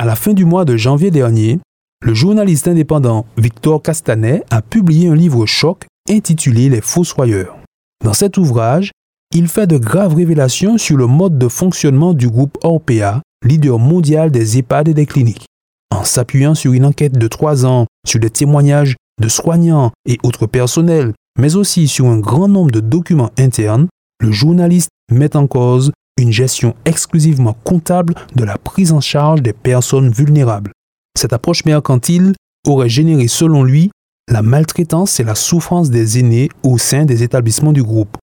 À la fin du mois de janvier dernier, le journaliste indépendant Victor Castanet a publié un livre choc intitulé Les Fossoyeurs. Dans cet ouvrage, il fait de graves révélations sur le mode de fonctionnement du groupe Orpea, leader mondial des EHPAD et des cliniques en s'appuyant sur une enquête de trois ans, sur des témoignages de soignants et autres personnels, mais aussi sur un grand nombre de documents internes, le journaliste met en cause une gestion exclusivement comptable de la prise en charge des personnes vulnérables. Cette approche mercantile aurait généré, selon lui, la maltraitance et la souffrance des aînés au sein des établissements du groupe.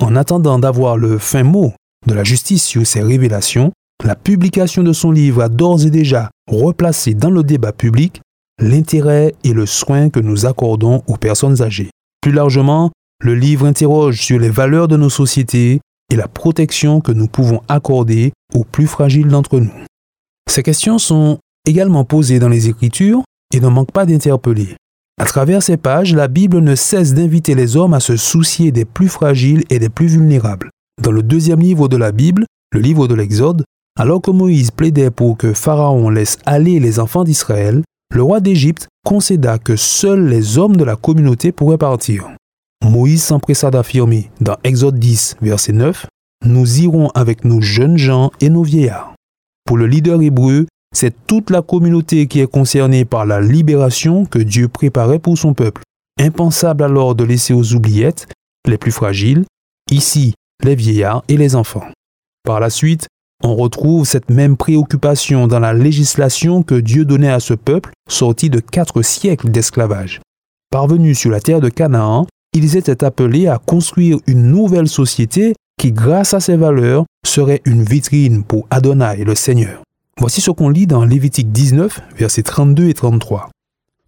En attendant d'avoir le fin mot de la justice sur ces révélations, la publication de son livre a d'ores et déjà replacé dans le débat public l'intérêt et le soin que nous accordons aux personnes âgées. Plus largement, le livre interroge sur les valeurs de nos sociétés et la protection que nous pouvons accorder aux plus fragiles d'entre nous. Ces questions sont également posées dans les Écritures et ne manquent pas d'interpeller. À travers ces pages, la Bible ne cesse d'inviter les hommes à se soucier des plus fragiles et des plus vulnérables. Dans le deuxième livre de la Bible, le livre de l'Exode, alors que Moïse plaidait pour que Pharaon laisse aller les enfants d'Israël, le roi d'Égypte concéda que seuls les hommes de la communauté pourraient partir. Moïse s'empressa d'affirmer dans Exode 10, verset 9, Nous irons avec nos jeunes gens et nos vieillards. Pour le leader hébreu, c'est toute la communauté qui est concernée par la libération que Dieu préparait pour son peuple. Impensable alors de laisser aux oubliettes les plus fragiles, ici les vieillards et les enfants. Par la suite, on retrouve cette même préoccupation dans la législation que Dieu donnait à ce peuple sorti de quatre siècles d'esclavage. Parvenus sur la terre de Canaan, ils étaient appelés à construire une nouvelle société qui, grâce à ses valeurs, serait une vitrine pour Adonai, le Seigneur. Voici ce qu'on lit dans Lévitique 19, versets 32 et 33.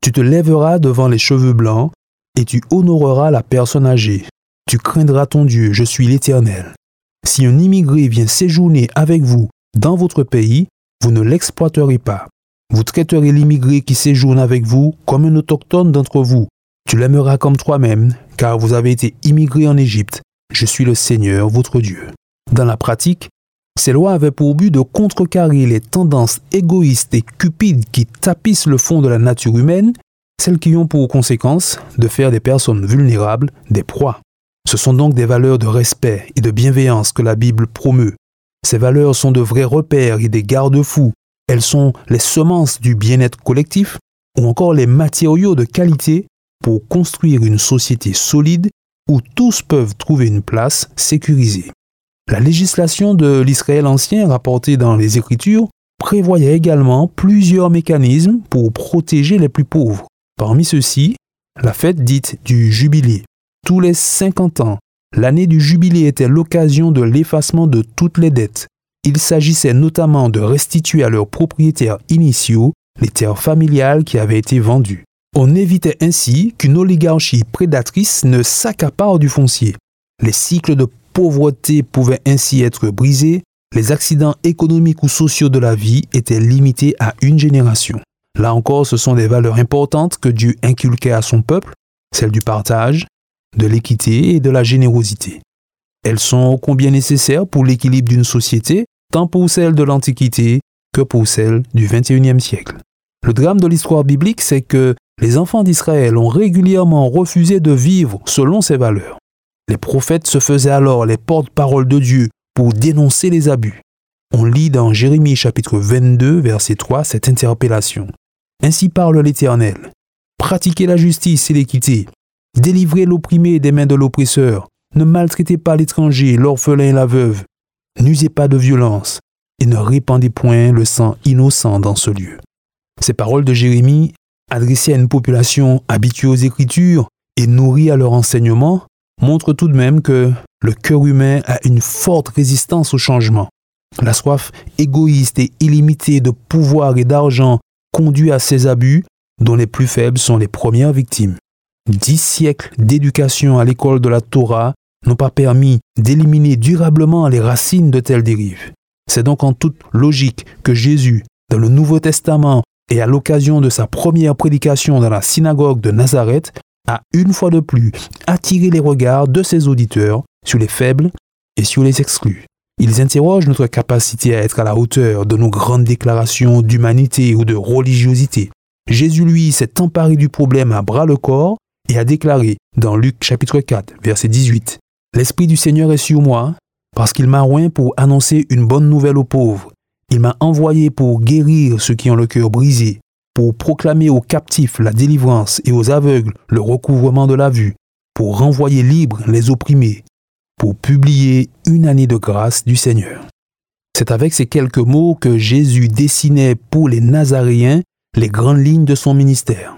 Tu te lèveras devant les cheveux blancs et tu honoreras la personne âgée. Tu craindras ton Dieu, je suis l'Éternel. Si un immigré vient séjourner avec vous dans votre pays, vous ne l'exploiterez pas. Vous traiterez l'immigré qui séjourne avec vous comme un autochtone d'entre vous. Tu l'aimeras comme toi-même, car vous avez été immigré en Égypte. Je suis le Seigneur, votre Dieu. Dans la pratique, ces lois avaient pour but de contrecarrer les tendances égoïstes et cupides qui tapissent le fond de la nature humaine, celles qui ont pour conséquence de faire des personnes vulnérables des proies. Ce sont donc des valeurs de respect et de bienveillance que la Bible promeut. Ces valeurs sont de vrais repères et des garde-fous. Elles sont les semences du bien-être collectif ou encore les matériaux de qualité pour construire une société solide où tous peuvent trouver une place sécurisée. La législation de l'Israël ancien rapportée dans les Écritures prévoyait également plusieurs mécanismes pour protéger les plus pauvres. Parmi ceux-ci, la fête dite du jubilé, tous les 50 ans, l'année du jubilé était l'occasion de l'effacement de toutes les dettes. Il s'agissait notamment de restituer à leurs propriétaires initiaux les terres familiales qui avaient été vendues. On évitait ainsi qu'une oligarchie prédatrice ne s'accapare du foncier. Les cycles de pauvreté pouvaient ainsi être brisés, les accidents économiques ou sociaux de la vie étaient limités à une génération. Là encore, ce sont des valeurs importantes que Dieu inculquait à son peuple, celles du partage, de l'équité et de la générosité. Elles sont combien nécessaires pour l'équilibre d'une société, tant pour celle de l'Antiquité que pour celle du XXIe siècle. Le drame de l'histoire biblique, c'est que les enfants d'Israël ont régulièrement refusé de vivre selon ces valeurs. Les prophètes se faisaient alors les porte-paroles de Dieu pour dénoncer les abus. On lit dans Jérémie chapitre 22, verset 3 cette interpellation. Ainsi parle l'Éternel. Pratiquez la justice et l'équité, Délivrez l'opprimé des mains de l'oppresseur. Ne maltraitez pas l'étranger, l'orphelin et la veuve. N'usez pas de violence et ne répandez point le sang innocent dans ce lieu. Ces paroles de Jérémie, adressées à une population habituée aux Écritures et nourrie à leur enseignement, montrent tout de même que le cœur humain a une forte résistance au changement. La soif égoïste et illimitée de pouvoir et d'argent conduit à ces abus dont les plus faibles sont les premières victimes. Dix siècles d'éducation à l'école de la Torah n'ont pas permis d'éliminer durablement les racines de telles dérives. C'est donc en toute logique que Jésus, dans le Nouveau Testament et à l'occasion de sa première prédication dans la synagogue de Nazareth, a une fois de plus attiré les regards de ses auditeurs sur les faibles et sur les exclus. Ils interrogent notre capacité à être à la hauteur de nos grandes déclarations d'humanité ou de religiosité. Jésus, lui, s'est emparé du problème à bras le corps et a déclaré dans Luc chapitre 4, verset 18, L'Esprit du Seigneur est sur moi, parce qu'il m'a oint pour annoncer une bonne nouvelle aux pauvres. Il m'a envoyé pour guérir ceux qui ont le cœur brisé, pour proclamer aux captifs la délivrance et aux aveugles le recouvrement de la vue, pour renvoyer libres les opprimés, pour publier une année de grâce du Seigneur. C'est avec ces quelques mots que Jésus dessinait pour les Nazaréens les grandes lignes de son ministère.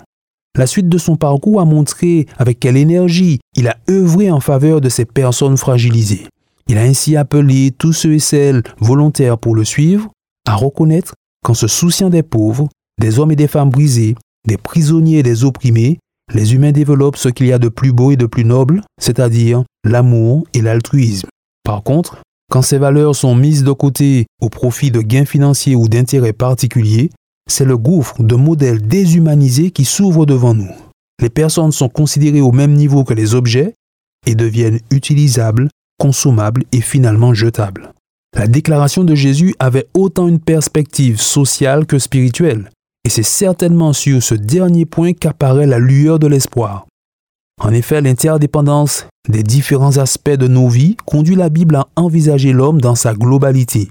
La suite de son parcours a montré avec quelle énergie il a œuvré en faveur de ces personnes fragilisées. Il a ainsi appelé tous ceux et celles volontaires pour le suivre à reconnaître qu'en se souciant des pauvres, des hommes et des femmes brisés, des prisonniers et des opprimés, les humains développent ce qu'il y a de plus beau et de plus noble, c'est-à-dire l'amour et l'altruisme. Par contre, quand ces valeurs sont mises de côté au profit de gains financiers ou d'intérêts particuliers, c'est le gouffre de modèles déshumanisés qui s'ouvre devant nous. Les personnes sont considérées au même niveau que les objets et deviennent utilisables, consommables et finalement jetables. La déclaration de Jésus avait autant une perspective sociale que spirituelle, et c'est certainement sur ce dernier point qu'apparaît la lueur de l'espoir. En effet, l'interdépendance des différents aspects de nos vies conduit la Bible à envisager l'homme dans sa globalité.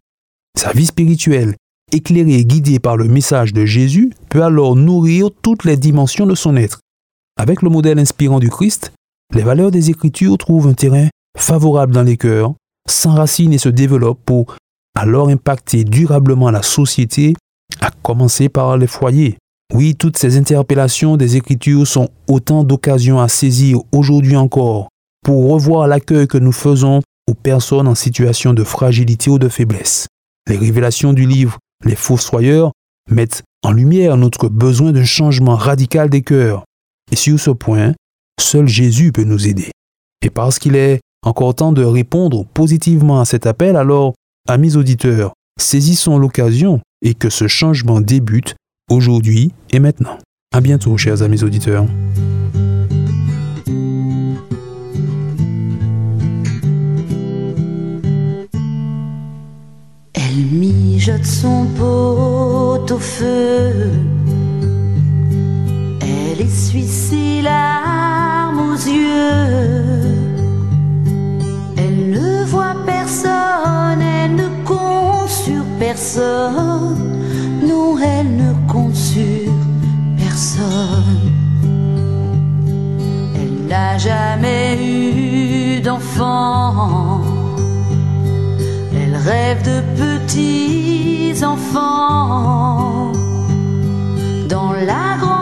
Sa vie spirituelle, éclairée et guidée par le message de Jésus, peut alors nourrir toutes les dimensions de son être. Avec le modèle inspirant du Christ, les valeurs des Écritures trouvent un terrain favorable dans les cœurs, s'enracinent et se développent pour alors impacter durablement la société, à commencer par les foyers. Oui, toutes ces interpellations des Écritures sont autant d'occasions à saisir aujourd'hui encore pour revoir l'accueil que nous faisons aux personnes en situation de fragilité ou de faiblesse. Les révélations du livre Les Fossoyeurs mettent en lumière notre besoin d'un changement radical des cœurs. Et sur ce point, seul Jésus peut nous aider. Et parce qu'il est encore temps de répondre positivement à cet appel, alors, amis auditeurs, saisissons l'occasion et que ce changement débute aujourd'hui et maintenant. À bientôt, chers amis auditeurs. Elle mijote son pot au feu. Elle essuie ses larmes aux yeux. Personne, elle ne compte sur personne. Non, elle ne compte sur personne. Elle n'a jamais eu d'enfant. Elle rêve de petits enfants dans la grande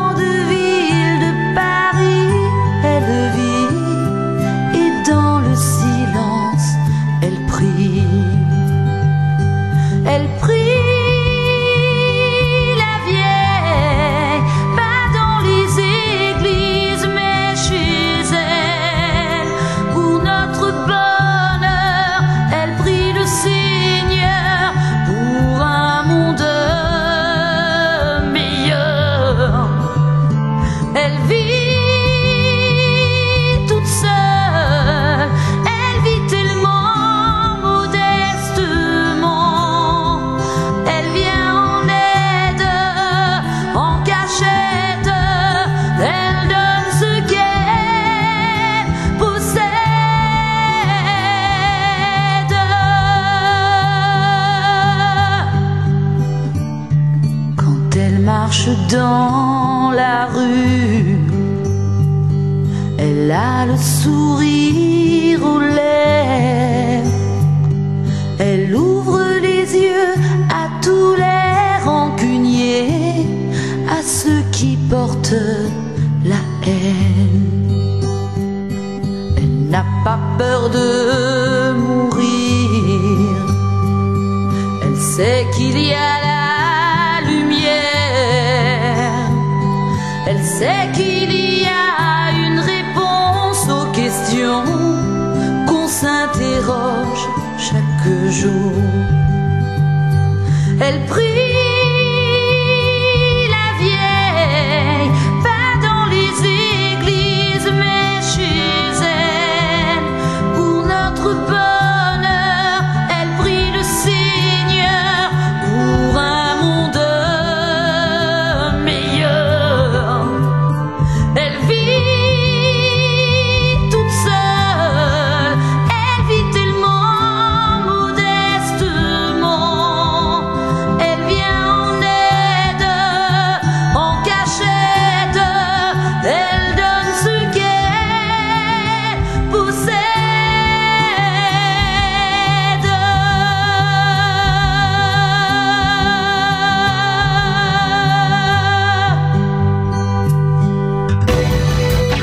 ouvre les yeux à tous les rancuniers, à ceux qui portent la haine. Elle n'a pas peur de mourir. Elle sait qu'il y a la lumière c'est qu'il y a une réponse aux questions jour. Elle prie.